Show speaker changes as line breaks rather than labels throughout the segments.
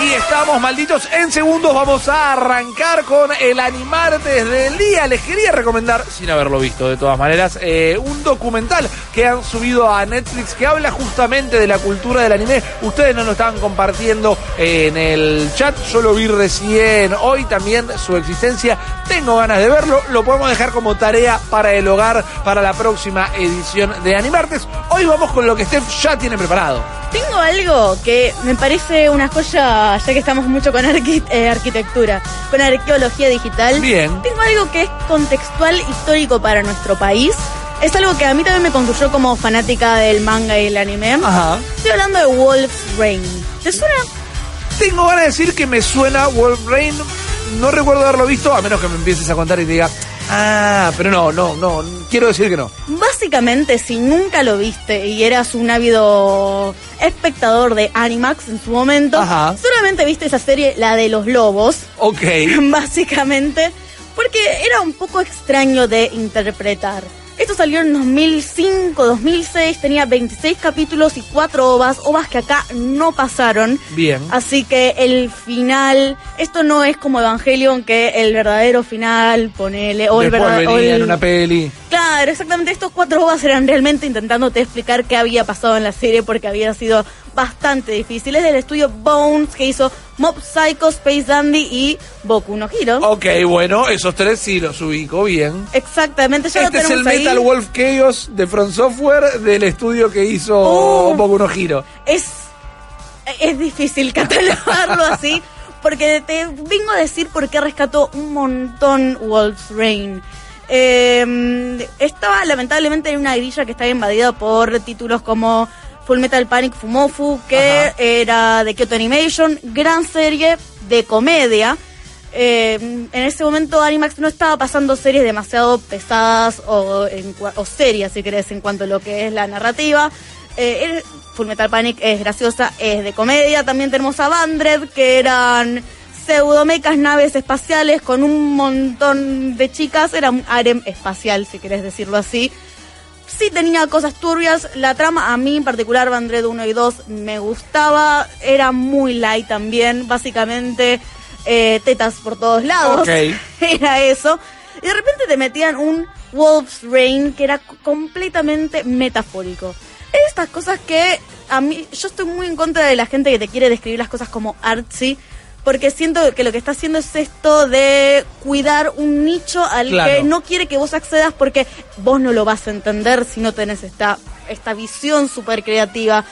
Aquí estamos, malditos. En segundos vamos a arrancar con el Animartes del día. Les quería recomendar, sin haberlo visto de todas maneras, eh, un documental que han subido a Netflix que habla justamente de la cultura del anime. Ustedes no lo estaban compartiendo en el chat, yo lo vi recién hoy también su existencia. Tengo ganas de verlo, lo podemos dejar como tarea para el hogar para la próxima edición de Animartes. Hoy vamos con lo que Steph ya tiene preparado.
Tengo algo que me parece una joya, ya que estamos mucho con arqui- eh, arquitectura, con arqueología digital.
Bien.
Tengo algo que es contextual histórico para nuestro país. Es algo que a mí también me construyó como fanática del manga y el anime.
Ajá.
Estoy hablando de Wolf's Rain. ¿Te suena?
Tengo ganas de decir que me suena Wolverine. No recuerdo haberlo visto, a menos que me empieces a contar y te diga, ah, pero no, no, no, quiero decir que no.
Básicamente, si nunca lo viste y eras un ávido espectador de Animax en su momento,
Ajá.
solamente viste esa serie, la de los lobos,
Ok.
básicamente, porque era un poco extraño de interpretar. Esto salió en 2005, 2006, tenía 26 capítulos y 4 ovas, ovas que acá no pasaron.
Bien.
Así que el final, esto no es como Evangelion, que el verdadero final, ponele, o el verdadero...
venía en una peli.
Claro, exactamente. Estos cuatro ovas eran realmente intentándote explicar qué había pasado en la serie porque había sido bastante difícil. Es del estudio Bones que hizo Mob Psycho, Space Dandy y Boku no Hero.
Ok, bueno, esos tres sí los ubico bien.
Exactamente, ya
Este
lo
es el
ahí.
Metal Wolf Chaos de Front Software del estudio que hizo
Oh.
Boku no Hero.
Es, es difícil catalogarlo así porque te vengo a decir por qué rescató un montón Wolf's Rain. Eh, estaba lamentablemente en una grilla que estaba invadida por títulos como Full Metal Panic Fumofu, que
Ajá.
era de Kyoto Animation, gran serie de comedia. Eh, en ese momento Animax no estaba pasando series demasiado pesadas o, en o serias, si querés, en cuanto a lo que es la narrativa. Eh, Full Metal Panic es graciosa, es de comedia. También tenemos a Bandred, que eran pseudomecas naves espaciales con un montón de chicas. Era un harem espacial, si querés decirlo así. Sí tenía cosas turbias. La trama, a mí en particular, Bandred 1 y 2, me gustaba. Era muy light también. Básicamente, eh, tetas por todos lados. Era eso. Y de repente te metían un Wolf's Rain que era completamente metafórico. Estas cosas que a mí, yo estoy muy en contra de la gente que te quiere describir las cosas como artsy. Porque siento que lo que está haciendo es esto de cuidar un nicho al
Claro.
que no quiere que vos accedas porque vos no lo vas a entender si no tenés esta, esta visión súper creativa.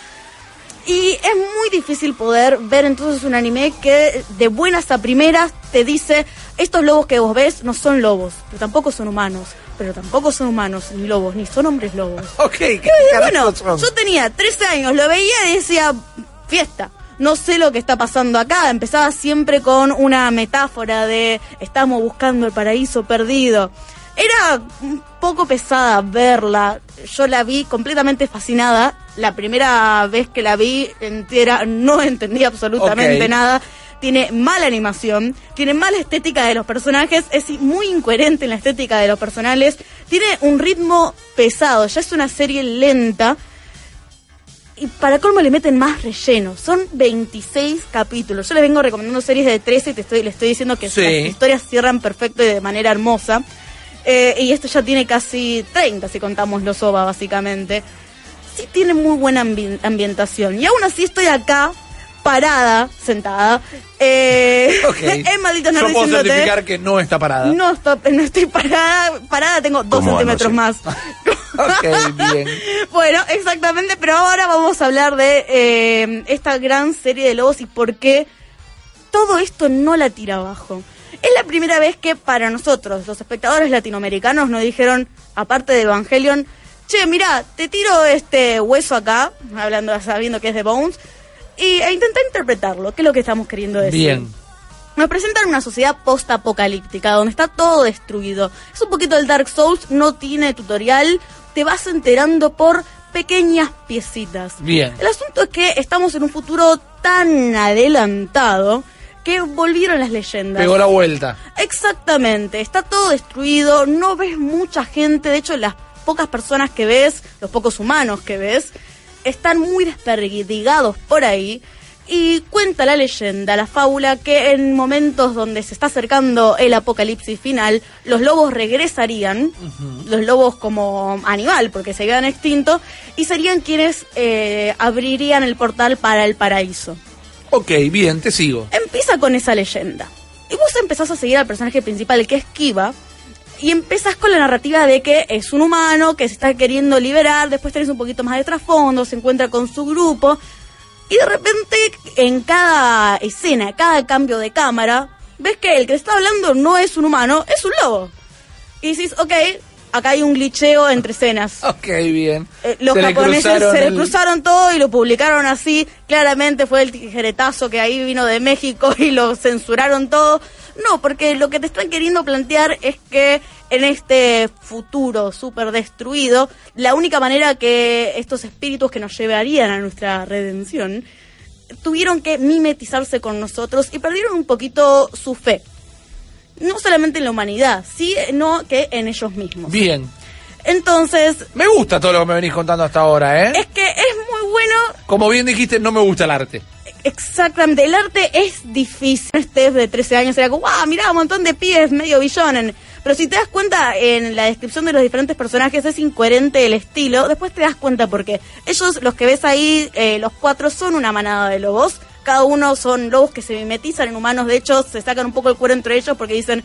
Y es muy difícil poder ver entonces un anime que de buenas a primeras te dice, estos lobos que vos ves no son lobos, pero tampoco son humanos, pero tampoco son humanos ni lobos, ni son hombres lobos.
Ok, ¿qué
Y bueno,
son?
yo tenía 13 años, lo veía y decía, fiesta. No sé lo que está pasando acá. Empezaba siempre con una metáfora de estamos buscando el paraíso perdido. Era un poco pesada verla. Yo la vi completamente fascinada. La primera vez que la vi entera no entendí absolutamente nada. Tiene mala animación, tiene mala estética de los personajes, es muy incoherente en la estética de los personajes, tiene un ritmo pesado, ya es una serie lenta, y para colmo le meten más relleno. Son 26 capítulos. Yo les vengo recomendando series de 13 y te estoy, le estoy diciendo que
Sí.
las historias cierran perfecto y de manera hermosa. Eh, y esto ya tiene casi 30 si contamos los OVA básicamente. Sí tiene muy buena ambi- ambientación. Y aún así estoy acá, parada, sentada. Eh,
Ok.
en malditos
Yo
nerds
puedo certificar que no está parada.
No, estoy, no estoy parada. Parada tengo dos
¿Cómo
centímetros
no
más.
Ok, bien.
Bueno, exactamente, pero ahora vamos a hablar de eh, esta gran serie de lobos y por qué todo esto no la tira abajo. Es la primera vez que para nosotros, los espectadores latinoamericanos, nos dijeron, aparte de Evangelion, che, mira, te tiro este hueso acá, hablando, sabiendo que es de Bones, y, e intenta interpretarlo, que es lo que estamos queriendo decir.
Bien.
Nos presentan una sociedad post-apocalíptica, donde está todo destruido. Es un poquito el Dark Souls, no tiene tutorial, te vas enterando por pequeñas piecitas.
Bien.
El asunto es que estamos en un futuro tan adelantado que volvieron las leyendas.
Pegó la vuelta.
Exactamente, está todo destruido, no ves mucha gente, de hecho las pocas personas que ves, los pocos humanos que ves, están muy desperdigados por ahí Y cuenta la leyenda, la fábula, que en momentos donde se está acercando el apocalipsis final, los lobos regresarían, los lobos como animal, porque se quedan extintos, y serían quienes eh, abrirían el portal para el paraíso.
Ok, bien, te sigo.
Empieza con esa leyenda. Y vos empezás a seguir al personaje principal, que es Kiva, y empezás con la narrativa de que es un humano que se está queriendo liberar, después tenés un poquito más de trasfondo, se encuentra con su grupo, y de repente en cada escena, cada cambio de cámara, ves que el que está hablando no es un humano, es un lobo. Y dices, ok, acá hay un glitcheo entre escenas.
Ok, bien.
Eh, los
Se
japoneses se le
el-
cruzaron todo y lo publicaron así. Claramente fue el tijeretazo que ahí vino de México y lo censuraron todo. No, porque lo que te están queriendo plantear es que en este futuro súper destruido, la única manera que estos espíritus que nos llevarían a nuestra redención tuvieron que mimetizarse con nosotros y perdieron un poquito su fe. No solamente en la humanidad, sí, no que en ellos mismos.
Bien.
Entonces,
Me gusta todo lo que me venís contando hasta ahora, ¿eh?
es que es muy bueno
Como bien dijiste, no me gusta el arte.
Exactamente, el arte es difícil. Este de 13 años era como, wow, mirá, un montón de pies medio billonen. Pero si te das cuenta en la descripción de los diferentes personajes es incoherente el estilo, después te das cuenta porque ellos, los que ves ahí, eh, los cuatro son una manada de lobos. Cada uno son lobos que se mimetizan en humanos. De hecho, se sacan un poco el cuero entre ellos porque dicen,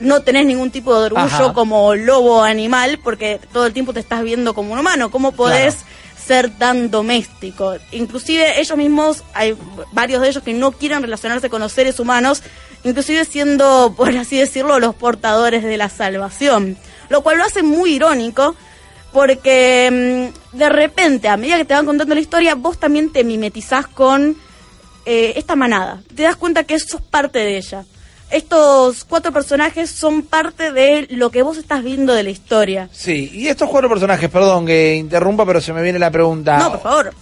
no tenés ningún tipo de orgullo
Ajá.
como lobo animal porque todo el tiempo te estás viendo como un humano. ¿Cómo podés
Claro.
ser tan doméstico. Inclusive ellos mismos, hay varios de ellos que no quieren relacionarse con los seres humanos, inclusive siendo, por así decirlo, los portadores de la salvación. Lo cual lo hace muy irónico porque mm, de repente, a medida que te van contando la historia, vos también te mimetizás con eh, esta manada. Te das cuenta que sos parte de ella. Estos cuatro personajes son parte de lo que vos estás viendo de la historia.
Sí, y estos cuatro personajes, perdón que interrumpa, pero se me viene la pregunta.
No, por favor.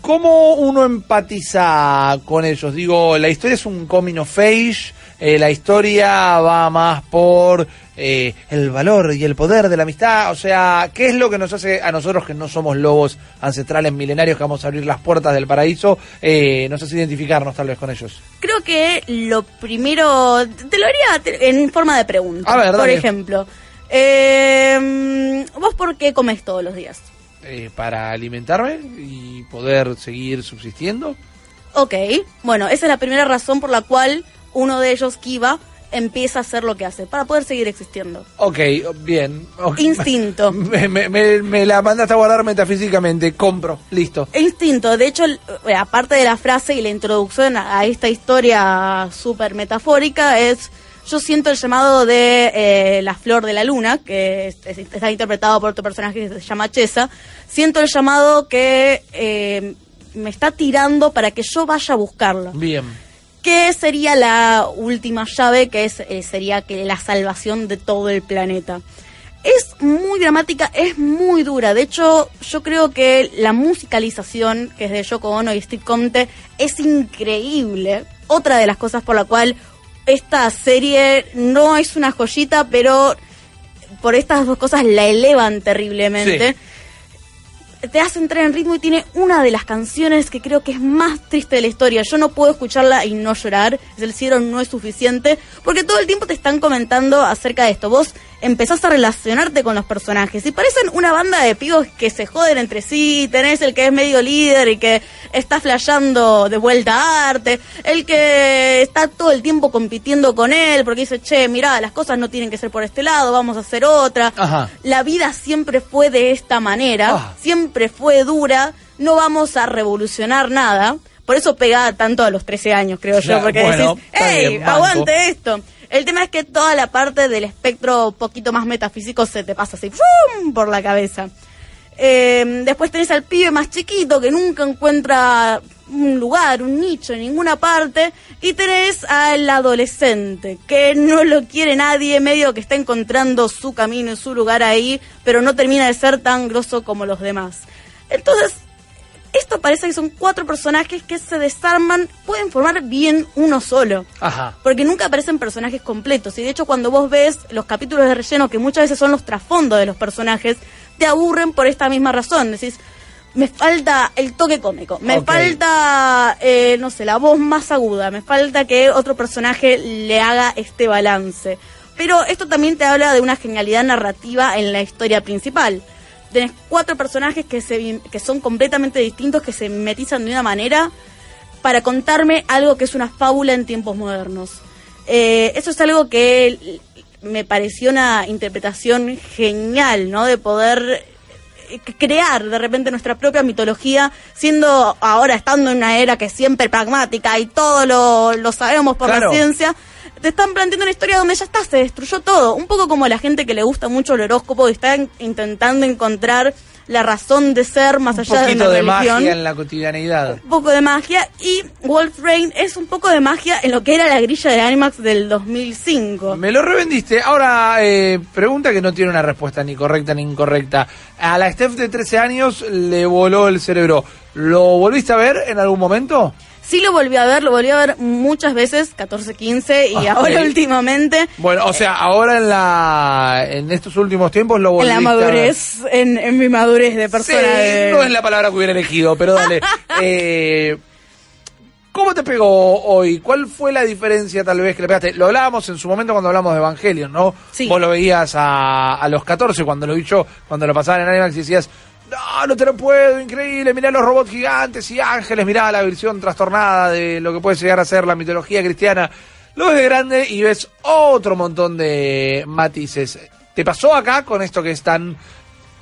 ¿Cómo uno empatiza con ellos? Digo, la historia es un coming of age, eh, la historia va más por eh, el valor y el poder de la amistad, o sea, ¿qué es lo que nos hace a nosotros que no somos lobos ancestrales milenarios que vamos a abrir las puertas del paraíso, eh, nos hace identificarnos tal vez con ellos?
Creo que lo primero, te lo haría en forma de pregunta.
A ver,
Por ejemplo, eh, ¿vos por qué comes todos los días?
Eh, para alimentarme y poder seguir subsistiendo.
Ok, bueno, esa es la primera razón por la cual uno de ellos, Kiva, empieza a hacer lo que hace, para poder seguir existiendo.
Ok, bien.
Instinto.
Me, me- me- me la mandaste a guardar metafísicamente, compro, listo.
Instinto, de hecho, eh, aparte de la frase y la introducción a, a esta historia súper metafórica, es yo siento el llamado de eh, la flor de la luna, que es- es- está interpretado por otro personaje que se llama Chesa. Siento el llamado que eh, me está tirando para que yo vaya a buscarla.
Bien.
¿Qué sería la última llave? Que es, eh, sería que la salvación de todo el planeta. Es muy dramática, es muy dura. De hecho, yo creo que la musicalización, que es de Yoko Ono y Steve Conte, es increíble. Otra de las cosas por la cual esta serie no es una joyita, pero por estas dos cosas la elevan terriblemente
Sí.
te hace entrar en ritmo y tiene una de las canciones que creo que es más triste de la historia. Yo no puedo escucharla y no llorar. El cielo no es suficiente. Porque todo el tiempo te están comentando acerca de esto. Vos empezás a relacionarte con los personajes. Y parecen una banda de pibos que se joden entre sí. Tenés el que es medio líder y que está flasheando de vuelta a arte. El que está todo el tiempo compitiendo con él porque dice, che, mirá, las cosas no tienen que ser por este lado, vamos a hacer otra.
Ajá.
La vida siempre fue de esta manera,
Ah.
siempre fue dura, no vamos a revolucionar nada. Por eso pega tanto a los 13 años, creo
Ya,
yo, porque
bueno,
decís,
está
¡hey,
bien, banco".
aguante esto! El tema es que toda la parte del espectro poquito más metafísico se te pasa así por la cabeza. Eh, después tenés al pibe más chiquito que nunca encuentra un lugar, un nicho en ninguna parte. Y tenés al adolescente que no lo quiere nadie, medio que está encontrando su camino y su lugar ahí, pero no termina de ser tan grosso como los demás. Entonces, esto parece que son cuatro personajes que se desarman, pueden formar bien uno solo.
Ajá.
Porque nunca aparecen personajes completos. Y de hecho, cuando vos ves los capítulos de relleno, que muchas veces son los trasfondos de los personajes, te aburren por esta misma razón. Decís, me falta el toque cómico, me falta, eh, no sé, la voz más aguda, me falta que otro personaje le haga este balance. Pero esto también te habla de una genialidad narrativa en la historia principal. Tenés cuatro personajes que, se, que son completamente distintos, que se mimetizan de una manera para contarme algo que es una fábula en tiempos modernos. Eh, eso es algo que me pareció una interpretación genial, ¿no? De poder eh, crear de repente nuestra propia mitología, siendo ahora estando en una era que es siempre pragmática y todo lo, lo sabemos por
Claro.
la ciencia, te están planteando una historia donde ya está, se destruyó todo. Un poco como la gente que le gusta mucho el horóscopo y está en- intentando encontrar la razón de ser más
Un
allá de
poquito
una
de
religión
magia en la cotidianeidad.
un poco de magia y Wolf Rain es un poco de magia en lo que era la grilla de Animax del 2005.
Me lo revendiste. Ahora, eh, pregunta que no tiene una respuesta ni correcta ni incorrecta. A la Steph de 13 años le voló el cerebro. ¿Lo volviste a ver en algún momento?
Sí lo volví a ver, lo volví a ver muchas veces, 14, 15 y
Ok.
ahora últimamente
Bueno, o sea, ahora en la en estos últimos tiempos lo
en
volviste
la
a
madurez, en, en mi madurez de persona.
Sí,
de-
no es la palabra que hubiera elegido, pero dale. Eh, ¿Cómo te pegó hoy? ¿Cuál fue la diferencia tal vez que le pegaste? Lo hablábamos en su momento cuando hablamos de Evangelion, ¿no?
Sí.
Vos lo veías a, a los 14 cuando lo vi yo, cuando lo pasaban en Animax y decías, no, no te lo puedo, increíble, mirá los robots gigantes y ángeles, mirá la versión trastornada de lo que puede llegar a ser la mitología cristiana. Lo ves de grande y ves otro montón de matices. ¿Te pasó acá con esto que es tan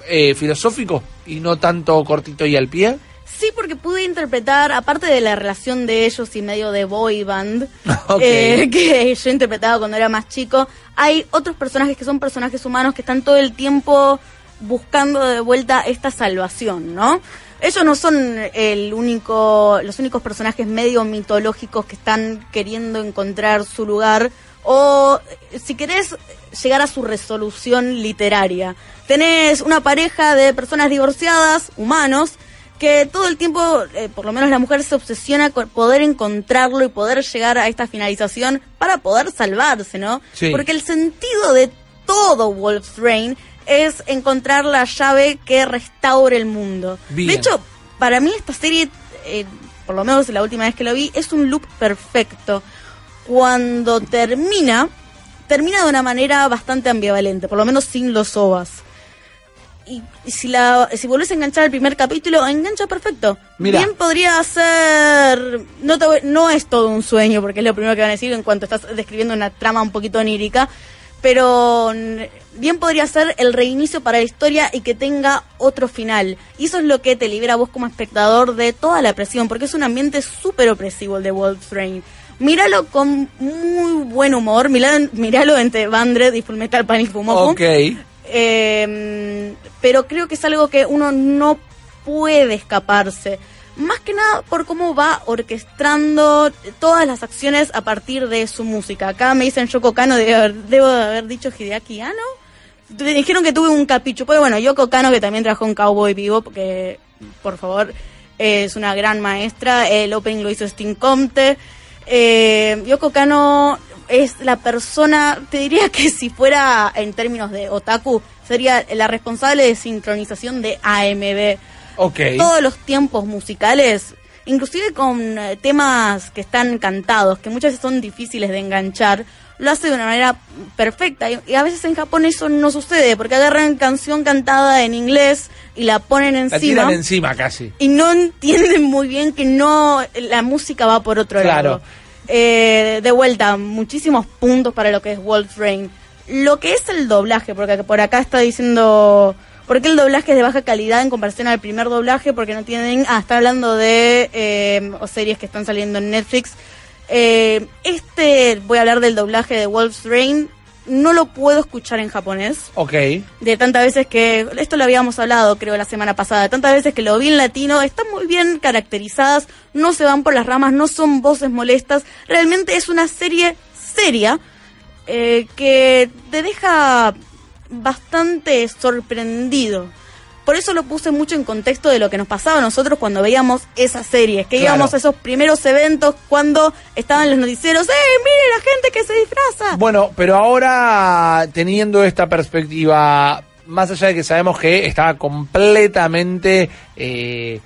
eh, filosófico y no tanto cortito y al pie?
Sí, porque pude interpretar, aparte de la relación de ellos y medio de boy band, eh, que yo interpretaba cuando era más chico, hay otros personajes que son personajes humanos que están todo el tiempo buscando de vuelta esta salvación, ¿no? Ellos no son el único, los únicos personajes medio mitológicos que están queriendo encontrar su lugar o, si querés, llegar a su resolución literaria. Tenés una pareja de personas divorciadas, humanos, que todo el tiempo, eh, por lo menos la mujer se obsesiona con poder encontrarlo y poder llegar a esta finalización para poder salvarse, ¿no?
Sí.
Porque el sentido de todo Wolf's Rain es encontrar la llave que restaure el mundo.
Bien.
De hecho, para mí esta serie, eh, por lo menos la última vez que lo vi, es un loop perfecto. Cuando termina, termina de una manera bastante ambivalente, por lo menos sin los ovas. Y, y si la si volvés a enganchar el primer capítulo, engancha perfecto.
Mira.
Bien podría ser... No, te no es todo un sueño, porque es lo primero que van a decir en cuanto estás describiendo una trama un poquito onírica, pero bien podría ser el reinicio para la historia y que tenga otro final. Y eso es lo que te libera a vos como espectador de toda la presión, porque es un ambiente súper opresivo el de Wolf Rain. Míralo con muy buen humor, míralo, míralo entre Bandred y Fullmetal Panic Fumofu.
Ok.
Eh, pero creo que es algo que uno no puede escaparse. Más que nada por cómo va orquestando todas las acciones a partir de su música. Acá me dicen Yoko Kano, debo, haber- haber dicho Hideaki Anno. Dijeron que tuve un capricho. Pero bueno, Yoko Kano, que también trabajó en Cowboy Vivo, porque, por favor, es una gran maestra. El opening lo hizo Sting Comte. Eh, Yoko Kano es la persona, te diría que si fuera en términos de otaku, sería la responsable de sincronización de AMB. Todos los tiempos musicales, inclusive con eh, temas que están cantados, que muchas veces son difíciles de enganchar, lo hace de una manera perfecta. Y, a veces en Japón eso no sucede, porque agarran canción cantada en inglés y la ponen
La
encima
tiran encima casi.
y no entienden muy bien que no la música va por otro
Claro.
lado. Eh, de vuelta, muchísimos puntos para lo que es Wolf Rain. Lo que es el doblaje, porque por acá está diciendo, ¿por qué el doblaje es de baja calidad en comparación al primer doblaje? Porque no tienen, ah, está hablando de eh, o series que están saliendo en Netflix. Eh, este, voy a hablar del doblaje de Wolf's Rain, no lo puedo escuchar en japonés
Ok.
de tantas veces que, esto lo habíamos hablado creo la semana pasada, de tantas veces que lo vi en latino, están muy bien caracterizadas, no se van por las ramas, no son voces molestas, realmente es una serie seria eh, que te deja bastante sorprendido. Por eso lo puse mucho en contexto de lo que nos pasaba a nosotros cuando veíamos esas series, que
Claro.
íbamos a esos primeros eventos cuando estaban los noticieros, ¡eh, mire la gente que se disfraza!
Bueno, pero ahora teniendo esta perspectiva, más allá de que sabemos que estaba completamente eh,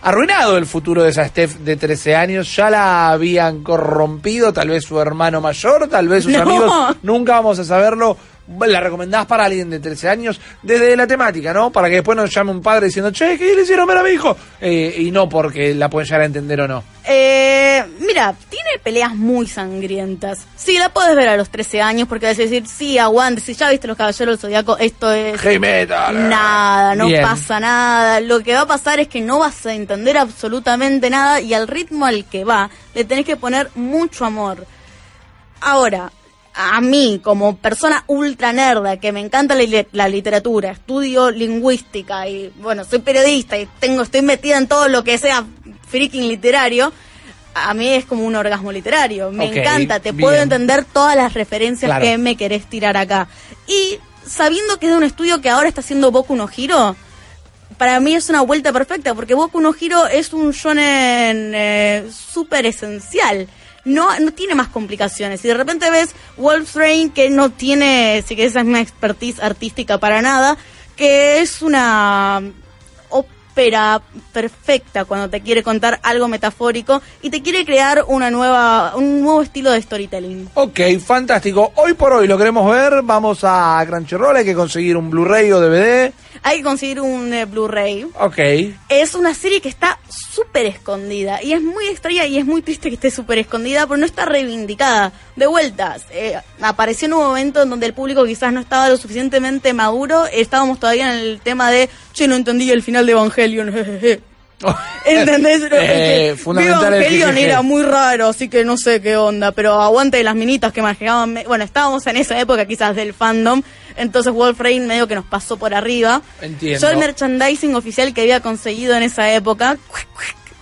arruinado el futuro de esa Steph de 13 años, ya la habían corrompido, tal vez su hermano mayor, tal vez sus
No.
amigos, nunca vamos a saberlo. La recomendás para alguien de 13 años desde la temática, ¿no? Para que después nos llame un padre diciendo, che, ¿qué le hicieron ver a mi hijo? Eh, y no porque la pueden llegar a entender o no.
Eh, mira, tiene peleas muy sangrientas. Sí, la puedes ver a los 13 años porque vas a decir, sí, aguante, si ya viste los caballeros del zodiaco, esto es
Heavy metal.
nada, no
Bien.
pasa nada. Lo que va a pasar es que no vas a entender absolutamente nada y al ritmo al que va le tenés que poner mucho amor. Ahora, a mí, como persona ultra nerda, que me encanta la, li- la literatura, estudio lingüística y, bueno, soy periodista y tengo, estoy metida en todo lo que sea freaking literario, a mí es como un orgasmo literario. Me encanta, te
bien.
puedo entender todas las referencias
Claro.
que me querés tirar acá. Y sabiendo que es de un estudio que ahora está haciendo Boku no Hiro, para mí es una vuelta perfecta, porque Boku no Hiro es un shonen eh, súper esencial. No, no tiene más complicaciones. Y de repente ves Wolf's Rain, que no tiene, si que esa es una expertise artística para nada, que es una ópera perfecta cuando te quiere contar algo metafórico y te quiere crear una nueva, un nuevo estilo de storytelling.
Ok, fantástico. Hoy por hoy lo queremos ver. Vamos a Crunchyroll, hay que conseguir un Blu-ray o DVD.
Hay que conseguir un eh, Blu-ray.
Ok.
Es una serie que está súper escondida y es muy extraña y es muy triste que esté súper escondida, pero no está reivindicada. De vueltas, eh, apareció en un momento en donde el público quizás no estaba lo suficientemente maduro, estábamos todavía en el tema de, che, no entendí el final de Evangelion, jejeje. ¿Entendés?
Eh, fundamental el
Evangelion era muy raro, así que no sé qué onda, pero aguante las minitas que manejaban. Bueno, estábamos en esa época quizás del fandom, entonces Wolf Rain medio que nos pasó por arriba.
Entiendo.
Yo el merchandising oficial que había conseguido en esa época,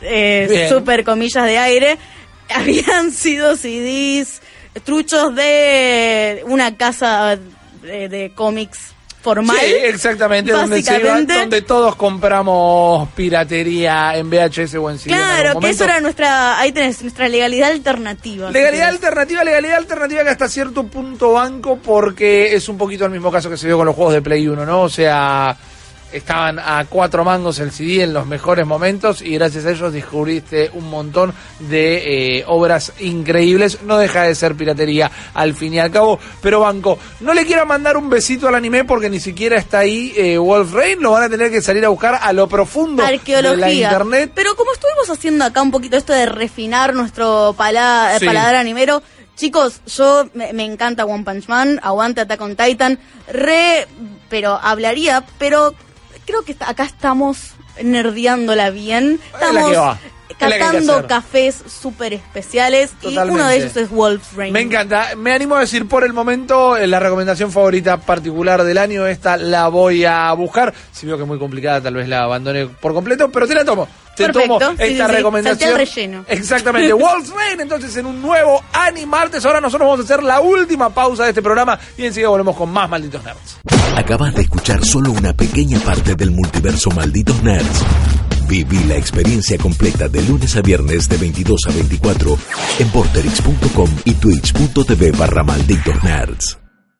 eh, super comillas de aire, habían sido CDs, truchos de una casa de, de cómics formal.
Sí, exactamente, donde, se donde todos compramos piratería en VHS o en CD.
Claro, que eso era nuestra, ahí tenés, nuestra legalidad alternativa.
Legalidad alternativa, legalidad alternativa que hasta cierto punto banco porque es un poquito el mismo caso que se dio con los juegos de Play 1, ¿no? O sea, estaban a cuatro mangos el CD en los mejores momentos y gracias a ellos descubriste un montón de eh, obras increíbles. No deja de ser piratería al fin y al cabo, pero banco, no le quiero mandar un besito al anime porque ni siquiera está ahí eh, Wolf Rain, lo van a tener que salir a buscar a lo profundo de la
Arqueología.
internet.
Pero como estuvimos haciendo acá un poquito esto de refinar nuestro pala-
Sí.
paladar animero, chicos, yo me, me encanta One Punch Man, aguante Attack on Titan, re, pero hablaría, pero creo que está- acá estamos nerdeándola bien. Estamos catando cafés súper especiales y uno de ellos es Wolf Rain.
Me encanta. Me animo a decir por el momento eh, la recomendación favorita particular del año. Esta la voy a buscar. Si veo que es muy complicada, tal vez la abandone por completo, pero te la tomo. Te
Perfecto.
tomo
Sí,
esta
sí, sí.
recomendación.
Relleno.
Exactamente. Wolf's Rain, entonces en un nuevo Animartes. Ahora nosotros vamos a hacer la última pausa de este programa y enseguida volvemos con más malditos nerds.
Acabas de escuchar solo una pequeña parte del multiverso Malditos Nerds. Viví la experiencia completa de lunes a viernes de 22 a 24 en porterix.com y twitch.tv barra Malditos Nerds.